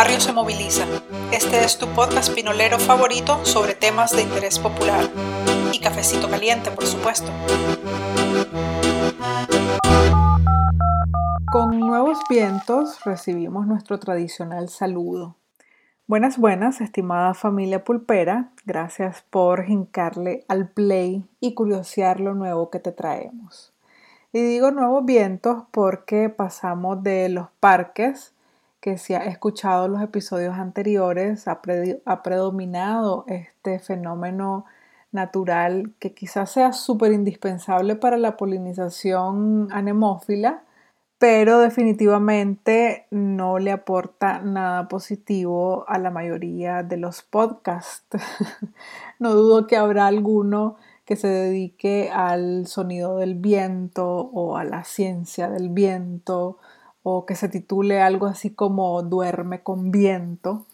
barrio se moviliza. Este es tu podcast pinolero favorito sobre temas de interés popular. Y cafecito caliente, por supuesto. Con nuevos vientos recibimos nuestro tradicional saludo. Buenas, buenas, estimada familia pulpera. Gracias por hincarle al play y curiosear lo nuevo que te traemos. Y digo nuevos vientos porque pasamos de los parques, que si ha escuchado los episodios anteriores, ha, ha predominado este fenómeno natural que quizás sea súper indispensable para la polinización anemófila, pero definitivamente no le aporta nada positivo a la mayoría de los podcasts. no dudo que habrá alguno que se dedique al sonido del viento o a la ciencia del viento o que se titule algo así como Duerme con viento.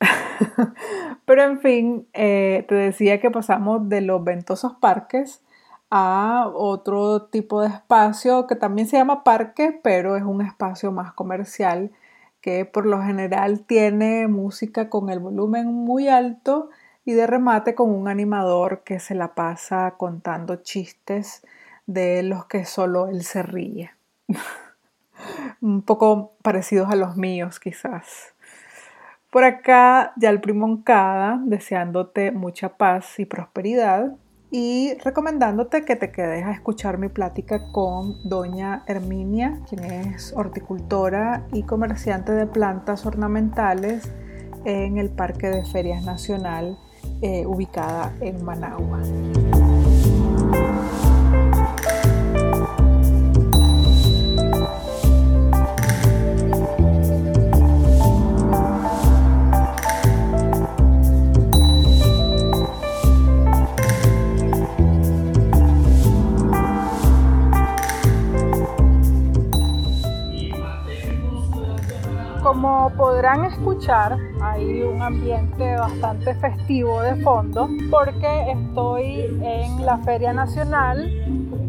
Pero en fin, eh, te decía que pasamos de los ventosos parques a otro tipo de espacio que también se llama parque, pero es un espacio más comercial que por lo general tiene música con el volumen muy alto y de remate con un animador que se la pasa contando chistes de los que solo él se ríe. un poco parecidos a los míos quizás. Por acá, ya el Primoncada, deseándote mucha paz y prosperidad y recomendándote que te quedes a escuchar mi plática con doña Herminia, quien es horticultora y comerciante de plantas ornamentales en el Parque de Ferias Nacional eh, ubicada en Managua. Escuchar, hay un ambiente bastante festivo de fondo porque estoy en la Feria Nacional,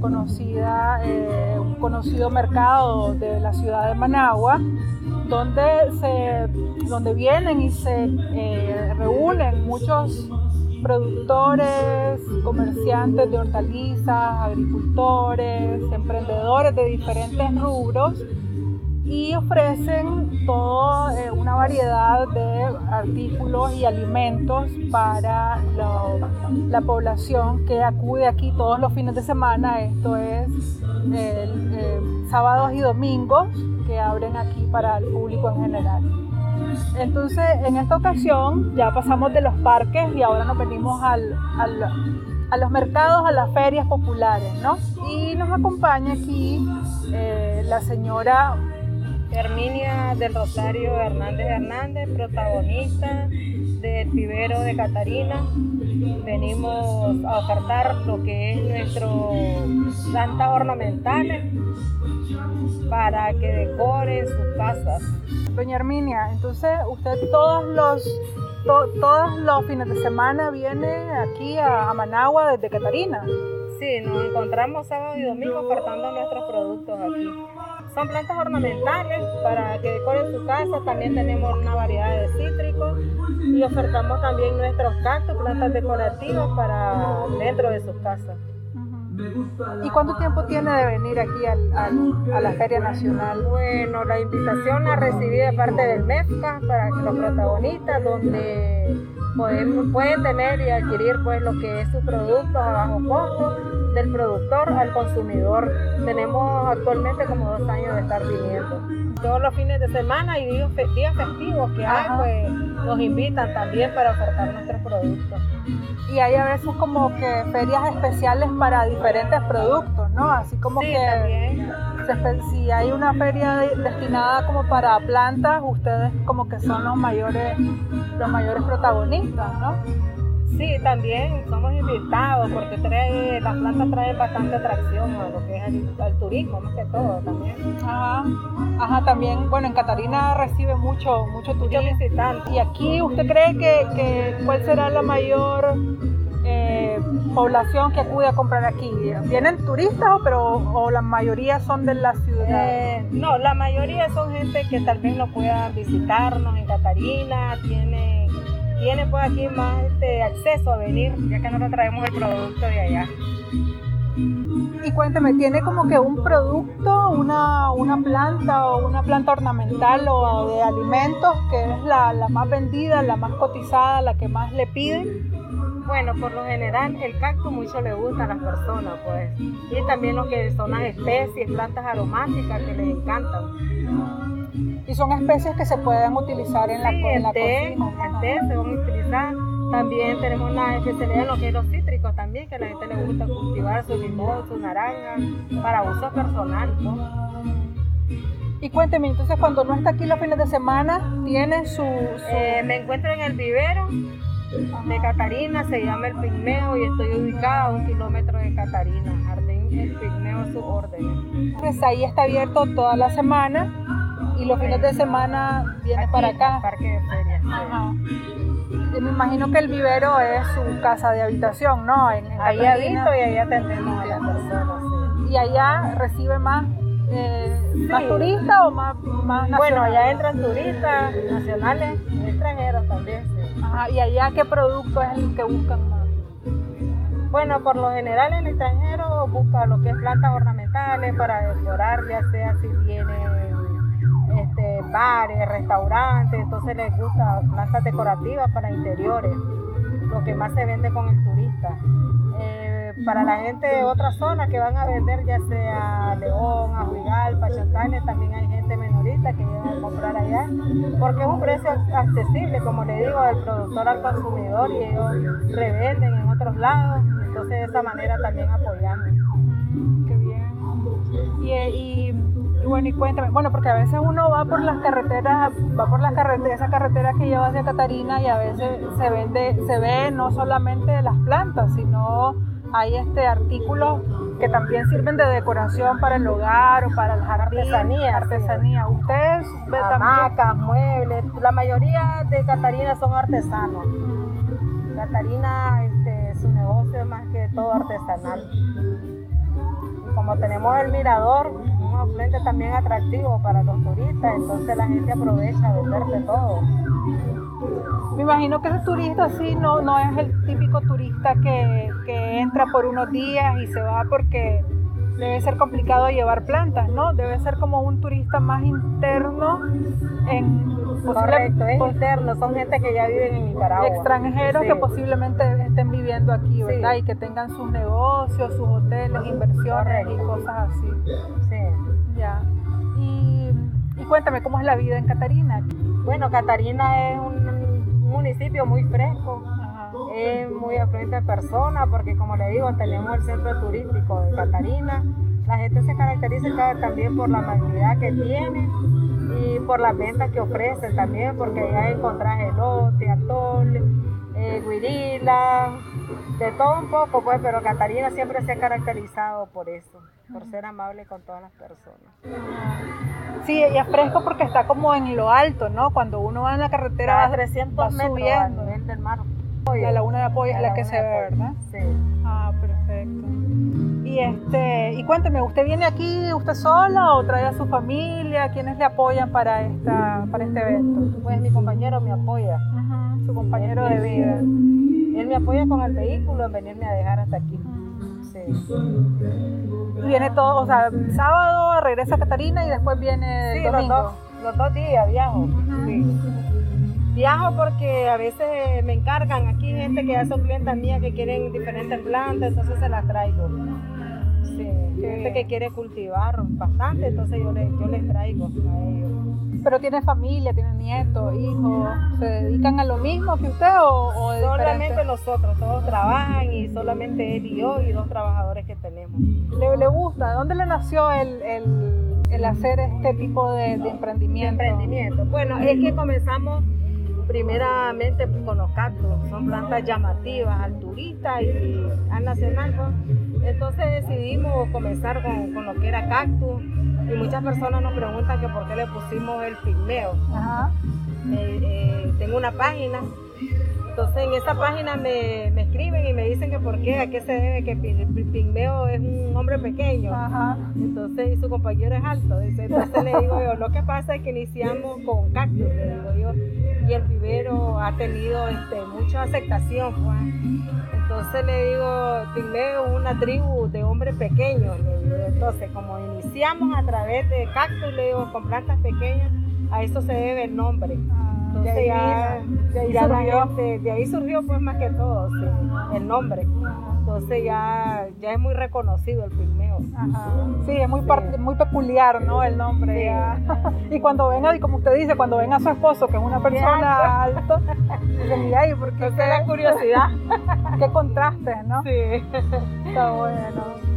conocida, eh, un conocido mercado de la ciudad de Managua, donde, se, donde vienen y se eh, reúnen muchos productores, comerciantes de hortalizas, agricultores, emprendedores de diferentes rubros y ofrecen toda eh, una variedad de artículos y alimentos para la, población que acude aquí todos los fines de semana. Esto es eh, sábados y domingos que abren aquí para el público en general. Entonces, en esta ocasión ya pasamos de los parques y ahora nos venimos al, a los mercados, a las ferias populares, ¿no? Y nos acompaña aquí eh, la señora Herminia del Rosario Hernández Hernández, protagonista del Pibero de Catarina. Venimos a ofertar lo que es nuestro plantas ornamentales para que decoren sus casas. Doña Herminia, entonces usted todos los todos los fines de semana viene aquí a, Managua desde Catarina. Sí, nos encontramos sábado y domingo ofertando nuestros productos aquí. Son plantas ornamentales para que decoren su casa. También tenemos una variedad de cítricos y ofertamos también nuestros cactus, plantas decorativas para dentro de sus casas. ¿Y cuánto tiempo tiene de venir aquí a la Feria Nacional? Bueno, la invitación la recibí de parte del MEFCA para los protagonistas, donde pueden, pueden tener y adquirir pues lo que es su producto a bajo costo del productor al consumidor. Tenemos actualmente como dos años de estar viniendo. Todos los fines de semana y días, festivos que hay, pues nos invitan también para ofertar nuestros productos. Y hay a veces como que ferias especiales para diferentes productos, ¿no? Así como que si hay una feria destinada como para plantas, ustedes como que son los mayores, los mayores protagonistas, ¿no? Sí, también somos invitados porque trae, las plantas traen bastante atracción a lo que es el, turismo, más que todo también. Ajá, ajá, también, bueno, en Catarina recibe mucho, mucho turismo. visitantes. ¿Y aquí usted cree que, que cuál será la mayor, población que acude a comprar aquí? ¿Vienen turistas pero, o la mayoría son de la ciudad? Eh, no, la mayoría son gente que tal vez no puedan visitarnos en Catarina, tiene, tiene pues aquí más este, acceso a venir, ya que nosotros traemos el producto de allá. Y cuéntame, ¿tiene como que un producto, una, una planta o una planta ornamental o de alimentos que es la, la más vendida, la más cotizada, la que más le piden? Bueno, por lo general el cactus mucho le gusta a las personas, pues. Y también lo que son las especies, plantas aromáticas que les encantan. Y son especies que se pueden utilizar en la, en la té, cocina. Té se van a utilizar. También tenemos la especialidad en lo que es los cítricos también, que a la gente le gusta cultivar su limón, su naranja, para uso personal, ¿no? Y cuénteme, entonces cuando no está aquí los fines de semana, ¿tiene su...? su... Eh, me encuentro en el vivero de Catarina, se llama El Pigmeo y estoy ubicada a un kilómetro de Catarina, Jardín El Pigmeo su orden. Pues ahí está abierto toda la semana y los fines de semana viene Aquí, para el acá. Parque de Ferias. sí. Ajá. Y me imagino que el vivero es su casa de habitación, ¿no? En, en Ahí habito y ahí atendemos a las personas. sí. Y allá recibe más, eh, más turistas o más, más Bueno, allá entran turistas nacionales Ajá, ¿Y allá qué producto es el que buscan más? Bueno, por lo general el extranjero busca lo que es plantas ornamentales para decorar, ya sea si tiene este, bares, restaurantes, entonces les gusta plantas decorativas para interiores, lo que más se vende con el turista. Eh, para la gente de otras zonas que van a vender, ya sea León, Ajuigal, Pachantales, también hay gente menorita que llega a comprar allá, porque es un precio accesible, como le digo, del productor al consumidor y ellos revenden en otros lados, entonces de esa manera también apoyamos. Qué bien. Y, y- y bueno, y cuéntame, bueno, porque a veces uno va por las carreteras, va por las carreteras, esa carretera que lleva hacia Catarina y a veces se vende, se ve no solamente las plantas, sino hay este artículos que también sirven de decoración para el hogar o para el jardín. Artesanía, Artesanía. Ustedes ve también. Hamacas, muebles, la mayoría de Catarina son artesanos. Catarina, este, su negocio es más que todo artesanal. Como tenemos el mirador, un afluente también atractivo para los turistas, entonces la gente aprovecha a vender de todo. Me imagino que ese turista así no, no es el típico turista que, que entra por unos días y se va porque debe ser complicado llevar plantas, ¿no? Debe ser como un turista más interno en posible- Correcto, es interno, son gente que ya viven en Nicaragua. extranjeros que Sí. posiblemente estén viviendo aquí, ¿verdad? Sí. Y que tengan sus negocios, sus hoteles, inversiones y cosas así. Sí. Ya. Y, y cuéntame, ¿cómo es la vida en Catarina? Bueno, Catarina es un municipio muy fresco, Ajá. es muy afluente de personas porque como le digo tenemos el centro turístico de Catarina la gente se caracteriza ca- también por la amabilidad que tiene y por las ventas que ofrecen también porque allá encontrás elote, atol, eh, guirila de todo un poco pues pero Catarina siempre se ha caracterizado por eso por ser amable con todas las personas Sí, y es fresco porque está como en lo alto, ¿no? Cuando uno va en la carretera va, 300 va metros subiendo. al nivel del mar La laguna de apoyo es La la que se de ve, ¿verdad? sí Ah, perfecto. Y este, y cuénteme, ¿usted viene aquí usted sola o trae a su familia? ¿Quiénes le apoyan para esta, para este evento? pues mi compañero me apoya Su compañero de vida. Él me apoya con el vehículo en venirme a dejar hasta aquí. Sí. Y viene todo, o sea, sábado regresa a Catarina y después viene Sí, el los domingo. dos, los dos días viajo. Sí. Viajo porque a veces me encargan aquí gente que ya son clientas mías que quieren diferentes plantas, entonces se las traigo. Sí, gente que quiere cultivar bastante, entonces yo les, yo les traigo a ellos. Pero tiene familia, tiene nietos, hijos, ¿se dedican a lo mismo que usted o, o de Solamente diferente? nosotros, todos trabajan y solamente él y yo y dos trabajadores que tenemos. ¿Le, le gusta? ¿De dónde le nació el, el- el hacer este tipo de, de Mi emprendimiento? emprendimiento. Bueno, es que comenzamos primeramente con los cactus, son plantas llamativas al turista y al nacional. pues. Entonces decidimos comenzar con, con lo que era cactus y muchas personas nos preguntan que por qué le pusimos el pigmeo. Ajá. Eh, eh, tengo una página Entonces en esa página me, escriben y me dicen que por qué, a qué se debe que Pigmeo es un hombre pequeño. Entonces y su compañero es alto. Entonces le digo yo, lo que pasa es que iniciamos con cactus, le digo yo, y el ha tenido este, mucha aceptación. Pues. Entonces le digo, Pigmeo es una tribu de hombres pequeños. Entonces, como iniciamos a través de cactus, le digo, con plantas pequeñas, a eso se debe el nombre. Entonces de ahí, ya, surgió. de ahí surgió pues más que todo el nombre. Entonces ya, ya es muy reconocido el pigmeo. Sí, es muy, muy peculiar, ¿no? El nombre. y cuando ven, y como usted dice, cuando ven a su esposo, que es una persona alta, dicen, y ahí, porque es la curiosidad. qué contrastes, ¿no? Sí. Está bueno.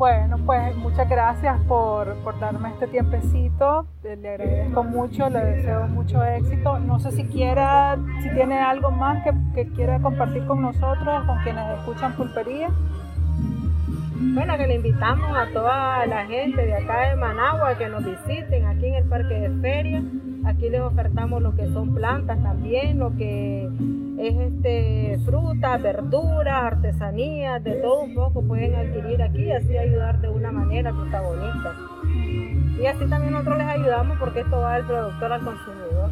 Bueno, pues muchas gracias por, darme este tiempecito. Le agradezco mucho, le deseo mucho éxito. No sé si quiera, si tiene algo más que, que quiera compartir con nosotros, con quienes escuchan Pulpería. Bueno, que le invitamos a toda la gente de acá de Managua que nos visiten aquí en el Parque de Feria. Aquí les ofertamos lo que son plantas también, lo que es este frutas, verduras, artesanías, de todo un poco pueden adquirir aquí y así ayudar de una manera protagonista. Y así también nosotros les ayudamos porque esto va del productor al consumidor.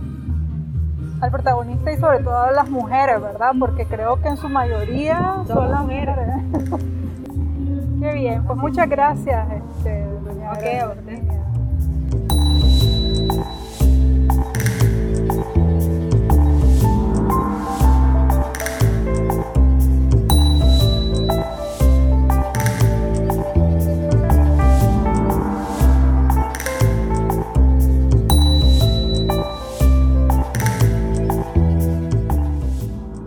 Al protagonista y sobre todo a las mujeres, ¿verdad? Porque creo que en su mayoría son, las mujeres. Qué bien, pues muchas gracias, este, doña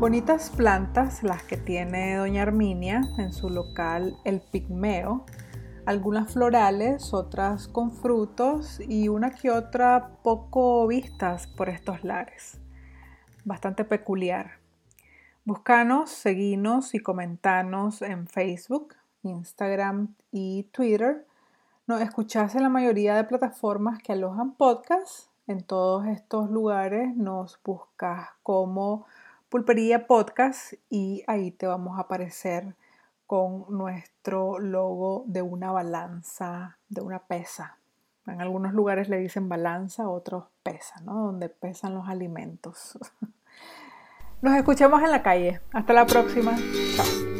Bonitas plantas las que tiene doña Arminia en su local El Pigmeo, algunas florales, otras con frutos y una que otra poco vistas por estos lares. Bastante peculiar. Búscanos, seguinos y comentanos en Facebook, Instagram y Twitter. Nos escuchás en la mayoría de plataformas que alojan podcasts. En todos estos lugares nos buscas como Pulpería Podcast y ahí te vamos a aparecer con nuestro logo de una balanza, de una pesa. En algunos lugares le dicen balanza, otros pesa, ¿no? Donde pesan los alimentos. Nos escuchamos en la calle. Hasta la próxima. Chao.